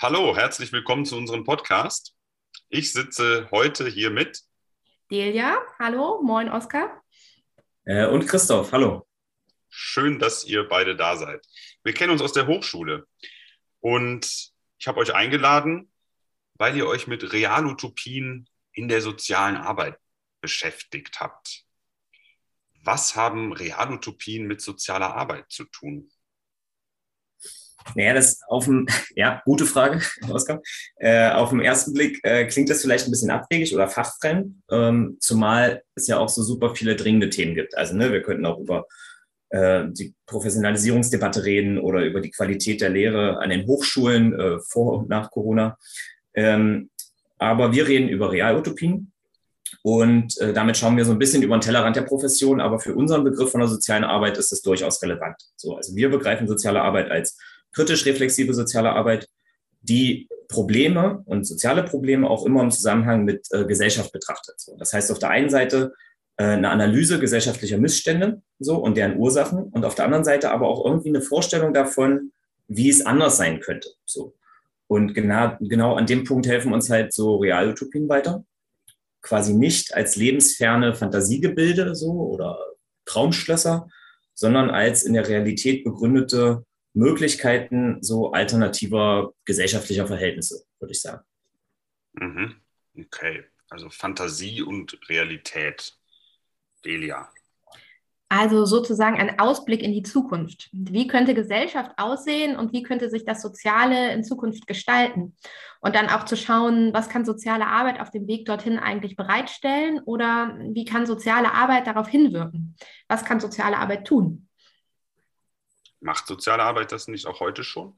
Hallo, herzlich willkommen zu unserem Podcast. Ich sitze heute hier mit Delia. Hallo, moin Oskar. Äh, und Christoph, hallo. Schön, dass ihr beide da seid. Wir kennen uns aus der Hochschule und ich habe euch eingeladen, weil ihr euch mit Realutopien in der sozialen Arbeit beschäftigt habt. Was haben Realutopien mit sozialer Arbeit zu tun? Naja, das auf dem, ja, gute Frage, Oskar. Äh, auf den ersten Blick äh, klingt das vielleicht ein bisschen abwegig oder fachfremd, ähm, zumal es ja auch so super viele dringende Themen gibt. Also, ne, wir könnten auch über äh, die Professionalisierungsdebatte reden oder über die Qualität der Lehre an den Hochschulen äh, vor und nach Corona. Ähm, aber wir reden über Realutopien und äh, damit schauen wir so ein bisschen über den Tellerrand der Profession. Aber für unseren Begriff von der sozialen Arbeit ist es durchaus relevant. So, also wir begreifen soziale Arbeit als kritisch-reflexive soziale Arbeit, die Probleme und soziale Probleme auch immer im Zusammenhang mit äh, Gesellschaft betrachtet. So, das heißt auf der einen Seite äh, eine Analyse gesellschaftlicher Missstände so und deren Ursachen und auf der anderen Seite aber auch irgendwie eine Vorstellung davon, wie es anders sein könnte. So. Und genau, genau an dem Punkt helfen uns halt so Realutopien weiter. Quasi nicht als lebensferne Fantasiegebilde so oder Traumschlösser, sondern als in der Realität begründete Möglichkeiten so alternativer gesellschaftlicher Verhältnisse, würde ich sagen. Mhm. Okay, also Fantasie und Realität. Delia. Also sozusagen ein Ausblick in die Zukunft. Wie könnte Gesellschaft aussehen und wie könnte sich das Soziale in Zukunft gestalten? Und dann auch zu schauen, was kann soziale Arbeit auf dem Weg dorthin eigentlich bereitstellen oder wie kann soziale Arbeit darauf hinwirken? Was kann soziale Arbeit tun? Macht soziale Arbeit das nicht auch heute schon?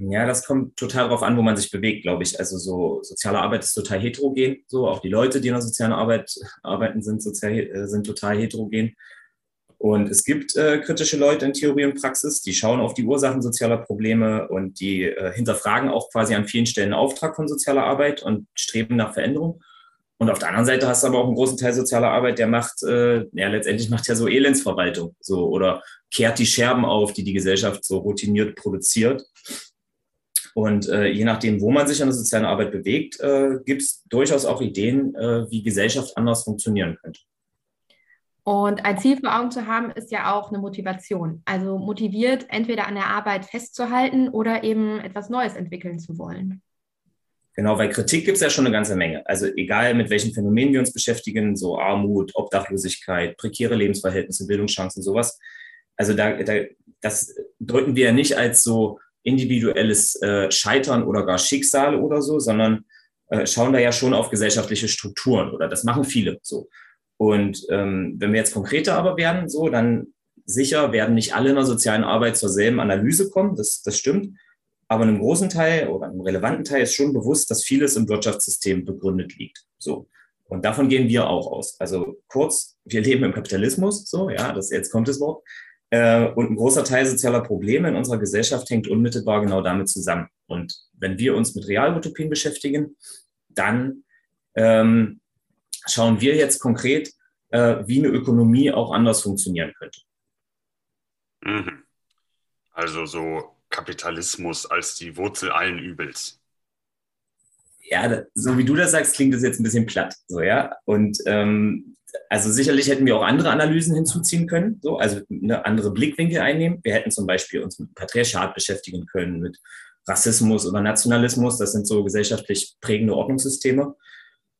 Ja, das kommt total darauf an, wo man sich bewegt, glaube ich. Also so soziale Arbeit ist total heterogen. So auch die Leute, die in der sozialen Arbeit arbeiten, sind, sozial, äh, sind total heterogen. Und es gibt äh, kritische Leute in Theorie und Praxis, die schauen auf die Ursachen sozialer Probleme und die äh, hinterfragen auch quasi an vielen Stellen den Auftrag von sozialer Arbeit und streben nach Veränderung. Und auf der anderen Seite hast du aber auch einen großen Teil sozialer Arbeit, der macht, äh, ja, letztendlich macht ja so Elendsverwaltung, so, oder kehrt die Scherben auf, die die Gesellschaft so routiniert produziert. Und äh, je nachdem, wo man sich an der sozialen Arbeit bewegt, äh, gibt es durchaus auch Ideen, äh, wie Gesellschaft anders funktionieren könnte. Und ein Ziel vor Augen zu haben, ist ja auch eine Motivation. Also motiviert, entweder an der Arbeit festzuhalten oder eben etwas Neues entwickeln zu wollen. Genau, weil Kritik gibt es ja schon eine ganze Menge. Also egal, mit welchen Phänomenen wir uns beschäftigen, so Armut, Obdachlosigkeit, prekäre Lebensverhältnisse, Bildungschancen, sowas. Also da, da, das deuten wir ja nicht als so individuelles äh, Scheitern oder gar Schicksal oder so, sondern äh, schauen da ja schon auf gesellschaftliche Strukturen oder das machen viele so. Und ähm, wenn wir jetzt konkreter aber werden, so, dann sicher werden nicht alle in der sozialen Arbeit zur selben Analyse kommen, das, das stimmt. Aber einem großen Teil oder einem relevanten Teil ist schon bewusst, dass vieles im Wirtschaftssystem begründet liegt. So. Und davon gehen wir auch aus. Also kurz, wir leben im Kapitalismus, so, ja, das, jetzt kommt das Wort. Äh, und ein großer Teil sozialer Probleme in unserer Gesellschaft hängt unmittelbar genau damit zusammen. Und wenn wir uns mit Realutopien beschäftigen, dann ähm, schauen wir jetzt konkret, äh, wie eine Ökonomie auch anders funktionieren könnte. Mhm. Also so Kapitalismus als die Wurzel allen Übels. Ja, so wie du das sagst, klingt das jetzt ein bisschen platt. So, ja. Und ähm, also sicherlich hätten wir auch andere Analysen hinzuziehen können, so, also eine andere Blickwinkel einnehmen. Wir hätten zum Beispiel uns mit Patriarchat beschäftigen können, mit Rassismus oder Nationalismus. Das sind so gesellschaftlich prägende Ordnungssysteme.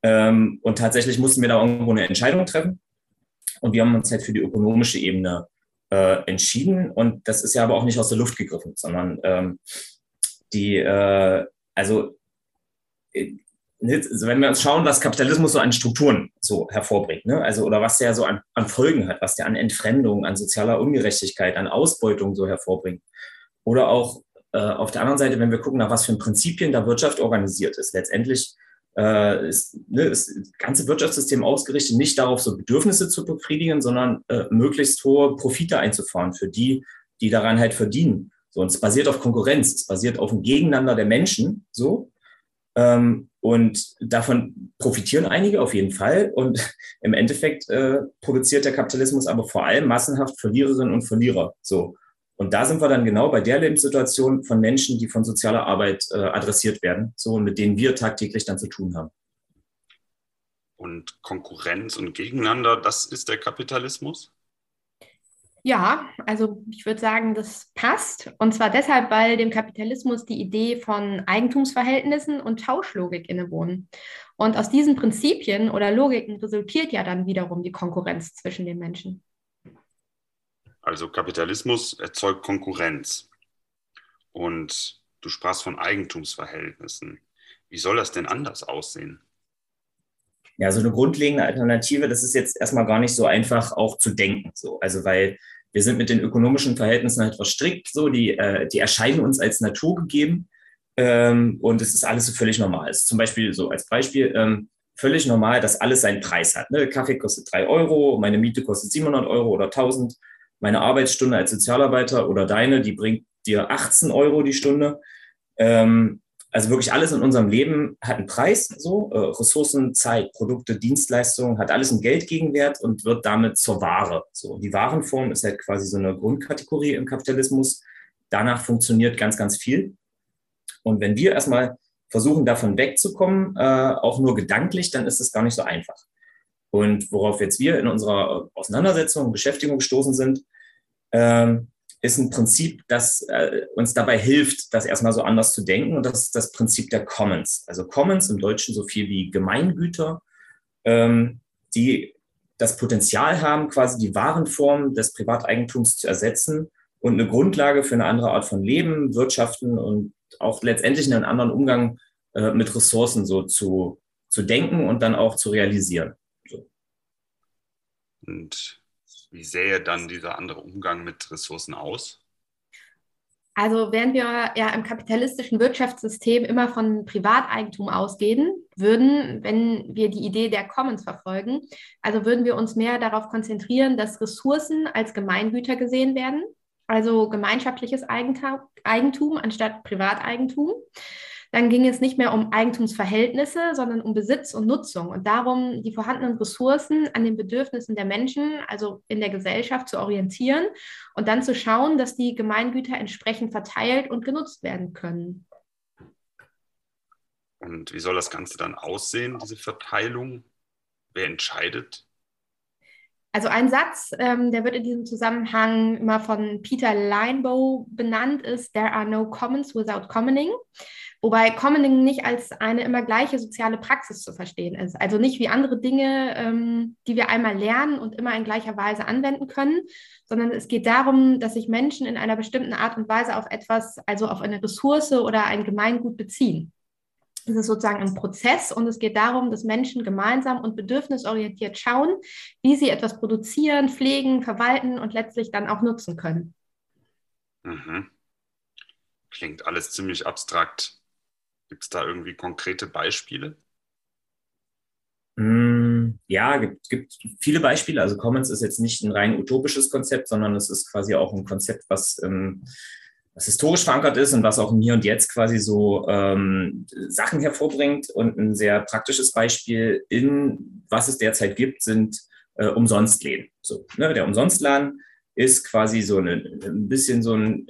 Ähm, und tatsächlich mussten wir da irgendwo eine Entscheidung treffen. Und wir haben uns halt für die ökonomische Ebene äh, entschieden. Und das ist ja aber auch nicht aus der Luft gegriffen, sondern ähm, die, äh, also, äh, also wenn wir uns schauen, was Kapitalismus so an Strukturen so hervorbringt, ne? also oder was der so an, an Folgen hat, was der an Entfremdung, an sozialer Ungerechtigkeit, an Ausbeutung so hervorbringt. Oder auch äh, auf der anderen Seite, wenn wir gucken, nach was für Prinzipien da Wirtschaft organisiert ist. Letztendlich äh, ist, ne, ist das ganze Wirtschaftssystem ausgerichtet, nicht darauf, so Bedürfnisse zu befriedigen, sondern äh, möglichst hohe Profite einzufahren für die, die daran halt verdienen. So, und es basiert auf Konkurrenz, es basiert auf dem Gegeneinander der Menschen, so. Ähm, und davon profitieren einige auf jeden Fall. Und im Endeffekt äh, produziert der Kapitalismus aber vor allem massenhaft Verliererinnen und Verlierer. So. Und da sind wir dann genau bei der Lebenssituation von Menschen, die von sozialer Arbeit äh, adressiert werden, so und mit denen wir tagtäglich dann zu tun haben. Und Konkurrenz und Gegeneinander, das ist der Kapitalismus? Ja, also ich würde sagen, das passt. Und zwar deshalb, weil dem Kapitalismus die Idee von Eigentumsverhältnissen und Tauschlogik innewohnen. Und aus diesen Prinzipien oder Logiken resultiert ja dann wiederum die Konkurrenz zwischen den Menschen. Also Kapitalismus erzeugt Konkurrenz. Und du sprachst von Eigentumsverhältnissen. Wie soll das denn anders aussehen? Ja, so eine grundlegende Alternative, das ist jetzt erstmal gar nicht so einfach auch zu denken. So. Also weil wir sind mit den ökonomischen Verhältnissen halt verstrickt, so, die, äh, die erscheinen uns als naturgegeben ähm, und es ist alles so völlig normal. Es ist zum Beispiel so als Beispiel ähm, völlig normal, dass alles seinen Preis hat. Ne? Kaffee kostet drei Euro, meine Miete kostet 700 Euro oder 1000, meine Arbeitsstunde als Sozialarbeiter oder deine, die bringt dir 18 Euro die Stunde. Ähm, also wirklich alles in unserem Leben hat einen Preis, so äh, Ressourcen, Zeit, Produkte, Dienstleistungen, hat alles einen Geldgegenwert und wird damit zur Ware. So die Warenform ist halt quasi so eine Grundkategorie im Kapitalismus. Danach funktioniert ganz, ganz viel. Und wenn wir erstmal versuchen, davon wegzukommen, äh, auch nur gedanklich, dann ist es gar nicht so einfach. Und worauf jetzt wir in unserer Auseinandersetzung und Beschäftigung gestoßen sind, ähm, ist ein Prinzip, das äh, uns dabei hilft, das erstmal so anders zu denken. Und das ist das Prinzip der Commons. Also Commons im Deutschen so viel wie Gemeingüter, ähm, die das Potenzial haben, quasi die Warenform des Privateigentums zu ersetzen und eine Grundlage für eine andere Art von Leben, Wirtschaften und auch letztendlich einen anderen Umgang äh, mit Ressourcen so zu, zu denken und dann auch zu realisieren. Und wie sähe dann dieser andere Umgang mit Ressourcen aus? Also während wir ja im kapitalistischen Wirtschaftssystem immer von Privateigentum ausgehen würden, wenn wir die Idee der Commons verfolgen, also würden wir uns mehr darauf konzentrieren, dass Ressourcen als Gemeingüter gesehen werden, also gemeinschaftliches Eigentum anstatt Privateigentum. Dann ging es nicht mehr um Eigentumsverhältnisse, sondern um Besitz und Nutzung und darum, die vorhandenen Ressourcen an den Bedürfnissen der Menschen, also in der Gesellschaft, zu orientieren und dann zu schauen, dass die Gemeingüter entsprechend verteilt und genutzt werden können. Und wie soll das Ganze dann aussehen, diese Verteilung? Wer entscheidet? Also ein Satz, ähm, der wird in diesem Zusammenhang immer von Peter Linebow benannt, ist There are no commons without commoning. Wobei Commoning nicht als eine immer gleiche soziale Praxis zu verstehen ist. Also nicht wie andere Dinge, ähm, die wir einmal lernen und immer in gleicher Weise anwenden können, sondern es geht darum, dass sich Menschen in einer bestimmten Art und Weise auf etwas, also auf eine Ressource oder ein Gemeingut beziehen. Es ist sozusagen ein Prozess und es geht darum, dass Menschen gemeinsam und bedürfnisorientiert schauen, wie sie etwas produzieren, pflegen, verwalten und letztlich dann auch nutzen können. Mhm. Klingt alles ziemlich abstrakt. Gibt es da irgendwie konkrete Beispiele? Mm, ja, gibt, gibt viele Beispiele. Also Commons ist jetzt nicht ein rein utopisches Konzept, sondern es ist quasi auch ein Konzept, was, ähm, was historisch verankert ist und was auch im Hier und Jetzt quasi so ähm, Sachen hervorbringt. Und ein sehr praktisches Beispiel in was es derzeit gibt, sind äh, Umsonstläden. So, ne, der Umsonstladen ist quasi so eine, ein bisschen so ein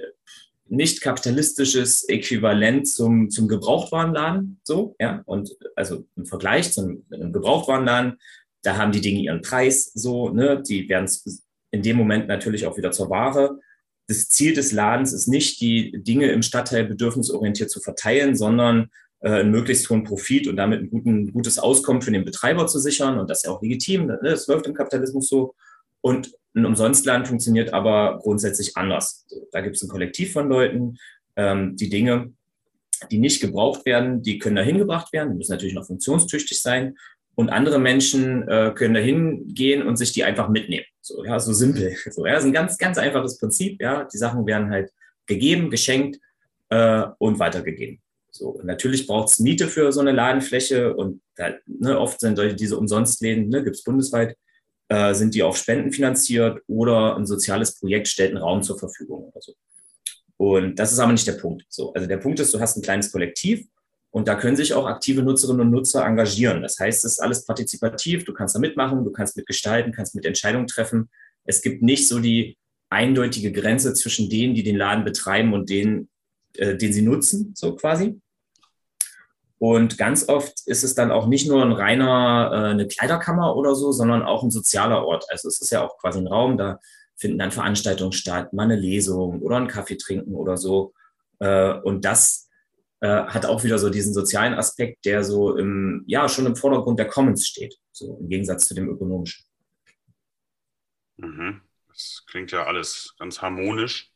nicht kapitalistisches Äquivalent zum, zum Gebrauchtwarenladen. So, ja. Und also im Vergleich zum einem Gebrauchtwarenladen, da haben die Dinge ihren Preis so, ne? Die werden in dem Moment natürlich auch wieder zur Ware. Das Ziel des Ladens ist nicht, die Dinge im Stadtteil bedürfnisorientiert zu verteilen, sondern äh, einen möglichst hohen Profit und damit ein, guten, gutes Auskommen für den Betreiber zu sichern. Und das ist ja auch legitim. Ne? Das läuft im Kapitalismus so. Und ein Umsonstladen funktioniert aber grundsätzlich anders. Da gibt es ein Kollektiv von Leuten, ähm, die Dinge, die nicht gebraucht werden, die können dahin gebracht werden, die müssen natürlich noch funktionstüchtig sein. Und andere Menschen äh, können dahin gehen und sich die einfach mitnehmen. So, ja, so simpel. So, ja, das ist ein ganz, ganz einfaches Prinzip. Ja, die Sachen werden halt gegeben, geschenkt äh, und weitergegeben. So, und natürlich braucht es Miete für so eine Ladenfläche und da, ne, oft sind diese Umsonstläden, ne, gibt es bundesweit, äh, sind die auf Spenden finanziert oder ein soziales Projekt stellt einen Raum zur Verfügung oder so. Und das ist aber nicht der Punkt. So, also der Punkt ist, du hast ein kleines Kollektiv und da können sich auch aktive Nutzerinnen und Nutzer engagieren. Das heißt, es ist alles partizipativ, du kannst da mitmachen, du kannst mitgestalten, kannst mit Entscheidungen treffen. Es gibt nicht so die eindeutige Grenze zwischen denen, die den Laden betreiben und denen, äh, den sie nutzen, so quasi. Und ganz oft ist es dann auch nicht nur ein reiner äh, eine Kleiderkammer oder so, sondern auch ein sozialer Ort. Also es ist ja auch quasi ein Raum, da finden dann Veranstaltungen statt, mal eine Lesung oder einen Kaffee trinken oder so. Äh, und das äh, hat auch wieder so diesen sozialen Aspekt, der so im, ja, schon im Vordergrund der Commons steht, so im Gegensatz zu dem ökonomischen. Mhm. Das klingt ja alles ganz harmonisch.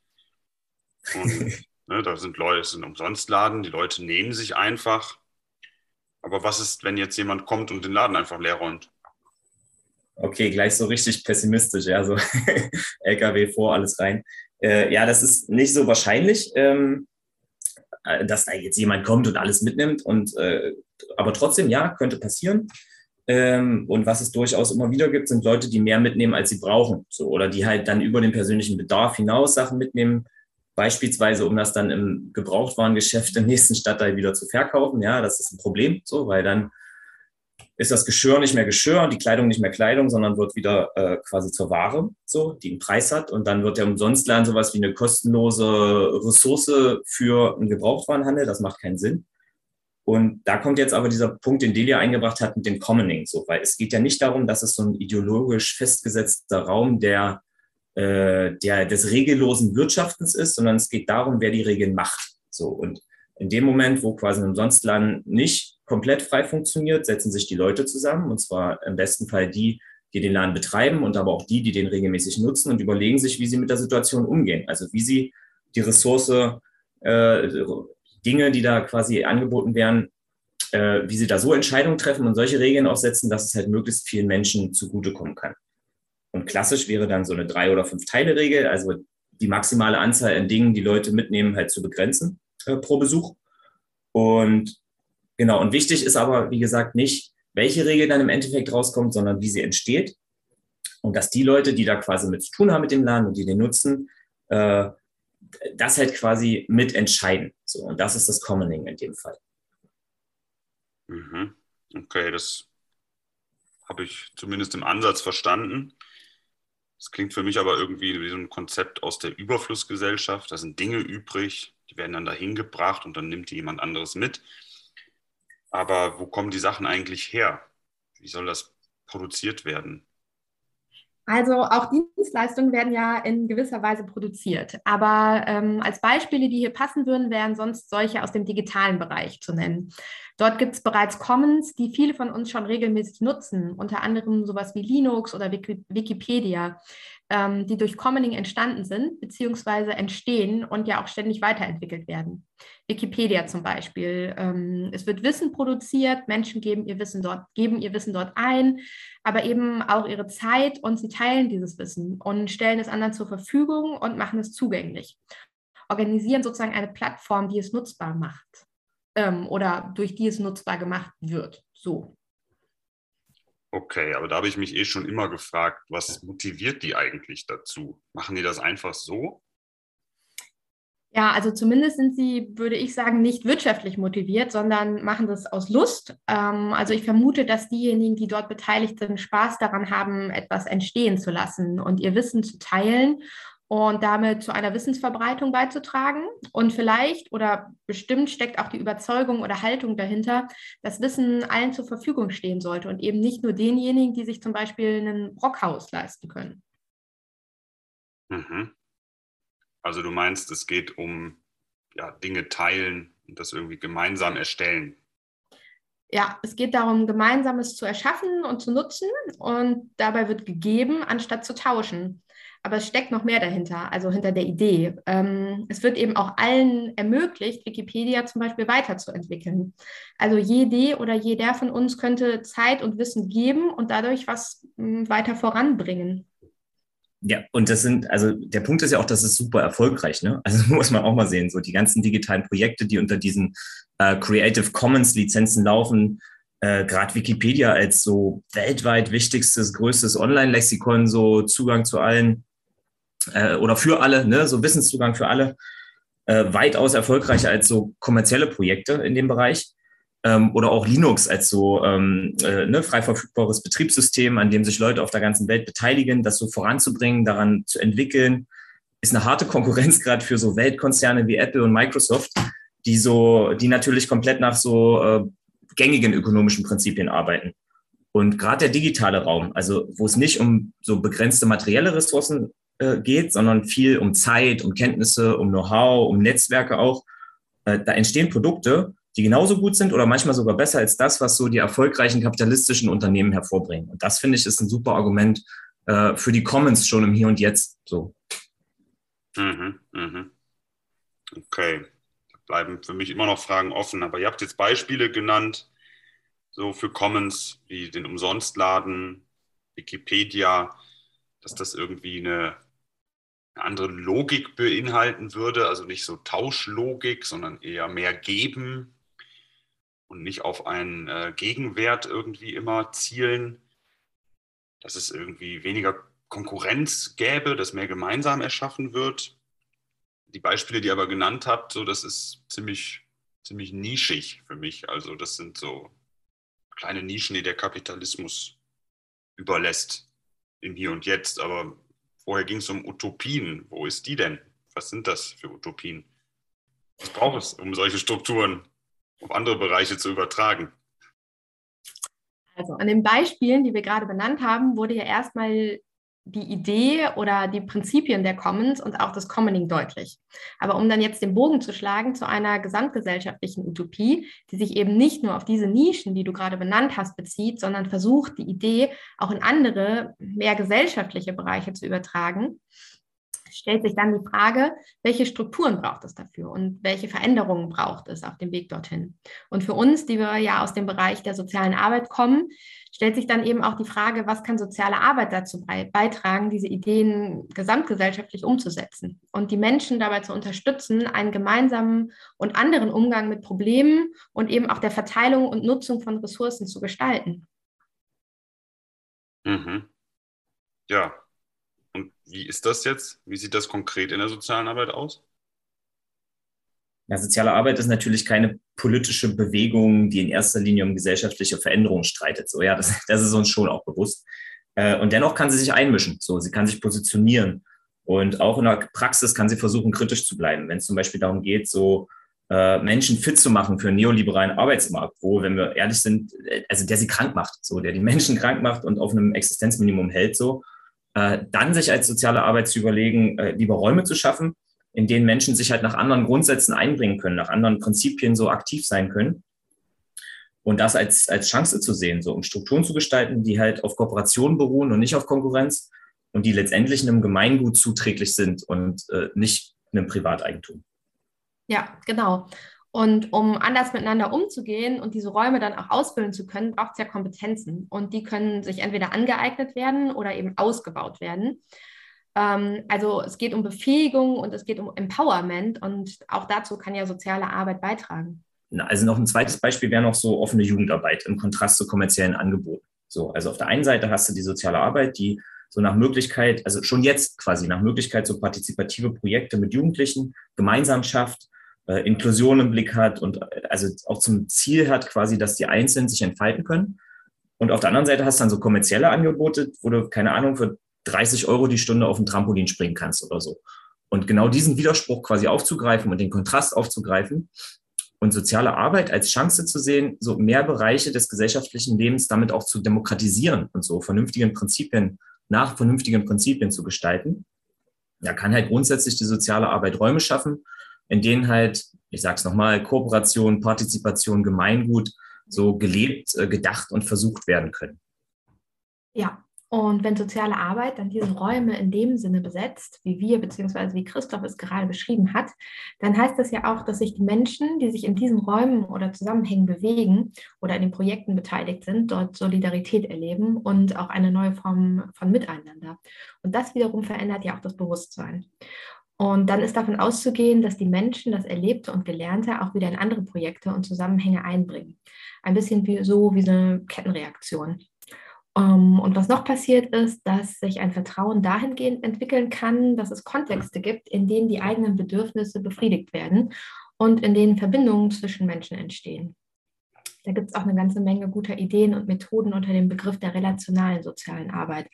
Und ne, da sind Leute, es sind Umsonstladen, die Leute nehmen sich einfach aber was ist, wenn jetzt jemand kommt und den Laden einfach leer räumt? Okay, gleich so richtig pessimistisch, ja, so LKW vor, alles rein. Äh, ja, das ist nicht so wahrscheinlich, ähm, äh, dass da jetzt jemand kommt und alles mitnimmt. Und, äh, aber trotzdem, ja, könnte passieren. Ähm, und was es durchaus immer wieder gibt, sind Leute, die mehr mitnehmen, als sie brauchen. So, oder die halt dann über den persönlichen Bedarf hinaus Sachen mitnehmen, Beispielsweise, um das dann im Gebrauchtwarengeschäft im nächsten Stadtteil wieder zu verkaufen. Ja, das ist ein Problem, so, weil dann ist das Geschirr nicht mehr Geschirr, die Kleidung nicht mehr Kleidung, sondern wird wieder äh, quasi zur Ware, so, die einen Preis hat. Und dann wird der Umsonstladen sowas wie eine kostenlose Ressource für einen Gebrauchtwarenhandel. Das macht keinen Sinn. Und da kommt jetzt aber dieser Punkt, den Delia eingebracht hat mit dem Commoning, so, weil es geht ja nicht darum, dass es so ein ideologisch festgesetzter Raum der äh, der, des regellosen Wirtschaftens ist, sondern es geht darum, wer die Regeln macht. So und in dem Moment, wo quasi ein Umsonstladen nicht komplett frei funktioniert, setzen sich die Leute zusammen und zwar im besten Fall die, die den Laden betreiben und aber auch die, die den regelmäßig nutzen und überlegen sich, wie sie mit der Situation umgehen. Also wie sie die Ressource, äh, Dinge, die da quasi angeboten werden, äh, wie sie da so Entscheidungen treffen und solche Regeln aufsetzen, dass es halt möglichst vielen Menschen zugutekommen kann. Und klassisch wäre dann so eine drei- oder fünf-Teile-Regel, also die maximale Anzahl an Dingen, die Leute mitnehmen, halt zu begrenzen äh, pro Besuch. Und genau, und wichtig ist aber, wie gesagt, nicht, welche Regel dann im Endeffekt rauskommt, sondern wie sie entsteht. Und dass die Leute, die da quasi mit zu tun haben mit dem Laden und die den nutzen, äh, das halt quasi mitentscheiden. So, und das ist das Commoning in dem Fall. Mhm. Okay, das habe ich zumindest im Ansatz verstanden. Das klingt für mich aber irgendwie wie so ein Konzept aus der Überflussgesellschaft. Da sind Dinge übrig, die werden dann dahin gebracht und dann nimmt die jemand anderes mit. Aber wo kommen die Sachen eigentlich her? Wie soll das produziert werden? Also auch Dienstleistungen werden ja in gewisser Weise produziert. Aber ähm, als Beispiele, die hier passen würden, wären sonst solche aus dem digitalen Bereich zu nennen. Dort gibt es bereits Commons, die viele von uns schon regelmäßig nutzen, unter anderem sowas wie Linux oder Wikipedia, ähm, die durch Commoning entstanden sind, beziehungsweise entstehen und ja auch ständig weiterentwickelt werden. Wikipedia zum Beispiel. Ähm, es wird Wissen produziert, Menschen geben ihr Wissen dort, geben ihr Wissen dort ein, aber eben auch ihre Zeit und sie teilen dieses Wissen und stellen es anderen zur Verfügung und machen es zugänglich. Organisieren sozusagen eine Plattform, die es nutzbar macht ähm, oder durch die es nutzbar gemacht wird. So. Okay, aber da habe ich mich eh schon immer gefragt, was motiviert die eigentlich dazu? Machen die das einfach so? Ja, also zumindest sind sie, würde ich sagen, nicht wirtschaftlich motiviert, sondern machen das aus Lust. Ähm, also ich vermute, dass diejenigen, die dort beteiligt sind, Spaß daran haben, etwas entstehen zu lassen und ihr Wissen zu teilen und damit zu einer Wissensverbreitung beizutragen. Und vielleicht oder bestimmt steckt auch die Überzeugung oder Haltung dahinter, dass Wissen allen zur Verfügung stehen sollte und eben nicht nur denjenigen, die sich zum Beispiel ein Brockhaus leisten können. Mhm. Also du meinst, es geht um ja, Dinge teilen und das irgendwie gemeinsam erstellen. Ja, es geht darum, Gemeinsames zu erschaffen und zu nutzen und dabei wird gegeben, anstatt zu tauschen aber es steckt noch mehr dahinter, also hinter der Idee. Ähm, es wird eben auch allen ermöglicht, Wikipedia zum Beispiel weiterzuentwickeln. Also jede oder jeder von uns könnte Zeit und Wissen geben und dadurch was mh, hm, weiter voranbringen. Ja, und das sind, also der Punkt ist ja auch, das ist super erfolgreich, ne? Also muss man auch mal sehen, so die ganzen digitalen Projekte, die unter diesen äh, Creative Commons Lizenzen laufen, äh, gerade Wikipedia als so weltweit wichtigstes, größtes Online-Lexikon, so Zugang zu allen äh, oder für alle, ne, so Wissenszugang für alle, äh, weitaus erfolgreicher als so kommerzielle Projekte in dem Bereich. Ähm, oder auch Linux als so ähm, äh, ne, frei verfügbares Betriebssystem, an dem sich Leute auf der ganzen Welt beteiligen, das so voranzubringen, daran zu entwickeln. ist eine harte Konkurrenz gerade für so Weltkonzerne wie Apple und Microsoft, die so, die natürlich komplett nach so äh, gängigen ökonomischen Prinzipien arbeiten. Und gerade der digitale Raum, also wo es nicht um so begrenzte materielle Ressourcen äh, geht, sondern viel um Zeit, um Kenntnisse, um Know-how, um Netzwerke auch, äh, da entstehen Produkte, die genauso gut sind oder manchmal sogar besser als das, was so die erfolgreichen kapitalistischen Unternehmen hervorbringen. Und das finde ich ist ein super Argument äh, für die Commons schon im Hier und Jetzt. So. Mhm, mhm. Okay, da bleiben für mich immer noch Fragen offen. Aber ihr habt jetzt Beispiele genannt, so für Commons wie den Umsonstladen, Wikipedia, dass das irgendwie eine, eine andere Logik beinhalten würde, also nicht so Tauschlogik, sondern eher mehr geben und nicht auf einen äh, Gegenwert irgendwie immer zielen, dass es irgendwie weniger Konkurrenz gäbe, dass mehr gemeinsam erschaffen wird. Die Beispiele, die ihr aber genannt habt, so das ist ziemlich, ziemlich nischig für mich. Also das sind so kleine Nischen, die der Kapitalismus überlässt im Hier und Jetzt. Aber vorher ging es um Utopien. Wo ist die denn? Was sind das für Utopien? Was braucht es, um solche Strukturen auf andere Bereiche zu übertragen? Also an den Beispielen, die wir gerade benannt haben, wurde ja erstmal die Idee oder die Prinzipien der Commons und auch das Commoning deutlich. Aber um dann jetzt den Bogen zu schlagen zu einer gesamtgesellschaftlichen Utopie, die sich eben nicht nur auf diese Nischen, die du gerade benannt hast, bezieht, sondern versucht, die Idee auch in andere, mehr gesellschaftliche Bereiche zu übertragen, stellt sich dann die Frage, welche Strukturen braucht es dafür und welche Veränderungen braucht es auf dem Weg dorthin. Und für uns, die wir ja aus dem Bereich der sozialen Arbeit kommen, stellt sich dann eben auch die Frage, was kann soziale Arbeit dazu beitragen, diese Ideen gesamtgesellschaftlich umzusetzen und die Menschen dabei zu unterstützen, einen gemeinsamen und anderen Umgang mit Problemen und eben auch der Verteilung und Nutzung von Ressourcen zu gestalten. Mhm. Ja, und wie ist das jetzt? Wie sieht das konkret in der sozialen Arbeit aus? Ja, soziale Arbeit ist natürlich keine politische Bewegung, die in erster Linie um gesellschaftliche Veränderungen streitet. So, ja, das, das ist uns schon auch bewusst. Äh, und dennoch kann sie sich einmischen. So, sie kann sich positionieren. Und auch in der Praxis kann sie versuchen, kritisch zu bleiben. Wenn es zum Beispiel darum geht, so äh, Menschen fit zu machen für einen neoliberalen Arbeitsmarkt, wo, wenn wir ehrlich sind, äh, also der sie krank macht, so, der die Menschen krank macht und auf einem Existenzminimum hält, so, äh, dann sich als soziale Arbeit zu überlegen, äh, lieber Räume zu schaffen, in denen Menschen sich halt nach anderen Grundsätzen einbringen können, nach anderen Prinzipien so aktiv sein können. Und das als, als Chance zu sehen, so um Strukturen zu gestalten, die halt auf Kooperation beruhen und nicht auf Konkurrenz und die letztendlich einem Gemeingut zuträglich sind und äh, nicht einem Privateigentum. Ja, genau. Und um anders miteinander umzugehen und diese Räume dann auch ausbilden zu können, braucht es ja Kompetenzen. Und die können sich entweder angeeignet werden oder eben ausgebaut werden. Ähm, also es geht um Befähigung und es geht um Empowerment. Und auch dazu kann ja soziale Arbeit beitragen. Also noch ein zweites Beispiel wäre noch so offene Jugendarbeit im Kontrast zu kommerziellen Angeboten. So, also auf der einen Seite hast du die soziale Arbeit, die so nach Möglichkeit, also schon jetzt quasi nach Möglichkeit so partizipative Projekte mit Jugendlichen gemeinsam schafft, äh, Inklusion im Blick hat und äh, also auch zum Ziel hat quasi, dass die Einzelnen sich entfalten können. Und auf der anderen Seite hast du dann so kommerzielle Angebote, wo du, keine Ahnung, für 30 Euro die Stunde auf ein Trampolin springen kannst oder so. Und genau diesen Widerspruch quasi aufzugreifen und den Kontrast aufzugreifen und soziale Arbeit als Chance zu sehen, so mehr Bereiche des gesellschaftlichen Lebens damit auch zu demokratisieren und so vernünftigen Prinzipien, nach vernünftigen Prinzipien zu gestalten. Da kann halt grundsätzlich die soziale Arbeit Räume schaffen, in denen halt, ich sage es nochmal, Kooperation, Partizipation, Gemeingut so gelebt, äh, gedacht und versucht werden können. Ja, und wenn soziale Arbeit dann diese Räume in dem Sinne besetzt, wie wir bzw. wie Christoph es gerade beschrieben hat, dann heißt das ja auch, dass sich die Menschen, die sich in diesen Räumen oder Zusammenhängen bewegen oder in den Projekten beteiligt sind, dort Solidarität erleben und auch eine neue Form von Miteinander. Und das wiederum verändert ja auch das Bewusstsein. Und dann ist davon auszugehen, dass die Menschen das Erlebte und Gelernte auch wieder in andere Projekte und Zusammenhänge einbringen. Ein bisschen wie, so wie so eine Kettenreaktion. Ähm, und was noch passiert ist, dass sich ein Vertrauen dahingehend entwickeln kann, dass es Kontexte gibt, in denen die eigenen Bedürfnisse befriedigt werden und in denen Verbindungen zwischen Menschen entstehen. Da gibt es auch eine ganze Menge guter Ideen und Methoden unter dem Begriff der relationalen sozialen Arbeit.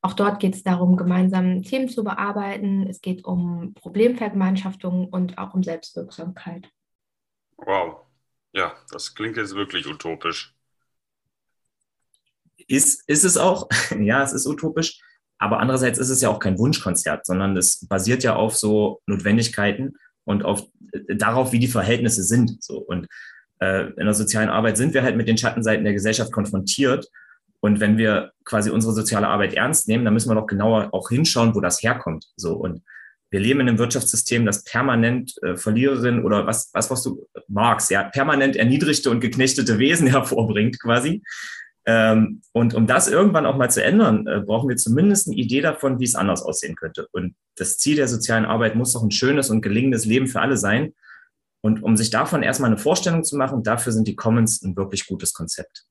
Auch dort geht es darum, gemeinsam Themen zu bearbeiten. Es geht um Problemvergemeinschaftung und auch um Selbstwirksamkeit. Wow. Ja, das klingt jetzt wirklich utopisch. Ist, ist es auch, ja, es ist utopisch, aber andererseits ist es ja auch kein Wunschkonzert, sondern es basiert ja auf so Notwendigkeiten und auf darauf, wie die Verhältnisse sind. So. Und äh, in der sozialen Arbeit sind wir halt mit den Schattenseiten der Gesellschaft konfrontiert. Und wenn wir quasi unsere soziale Arbeit ernst nehmen, dann müssen wir doch genauer auch hinschauen, wo das herkommt. So. Und wir leben in einem Wirtschaftssystem, das permanent äh, Verliererinnen oder was, was, was du magst, ja, permanent erniedrigte und geknechtete Wesen hervorbringt, quasi. Ähm, und um das irgendwann auch mal zu ändern, äh, brauchen wir zumindest eine Idee davon, wie es anders aussehen könnte. Und das Ziel der sozialen Arbeit muss doch ein schönes und gelingendes Leben für alle sein. Und um sich davon erstmal eine Vorstellung zu machen, dafür sind die Commons ein wirklich gutes Konzept.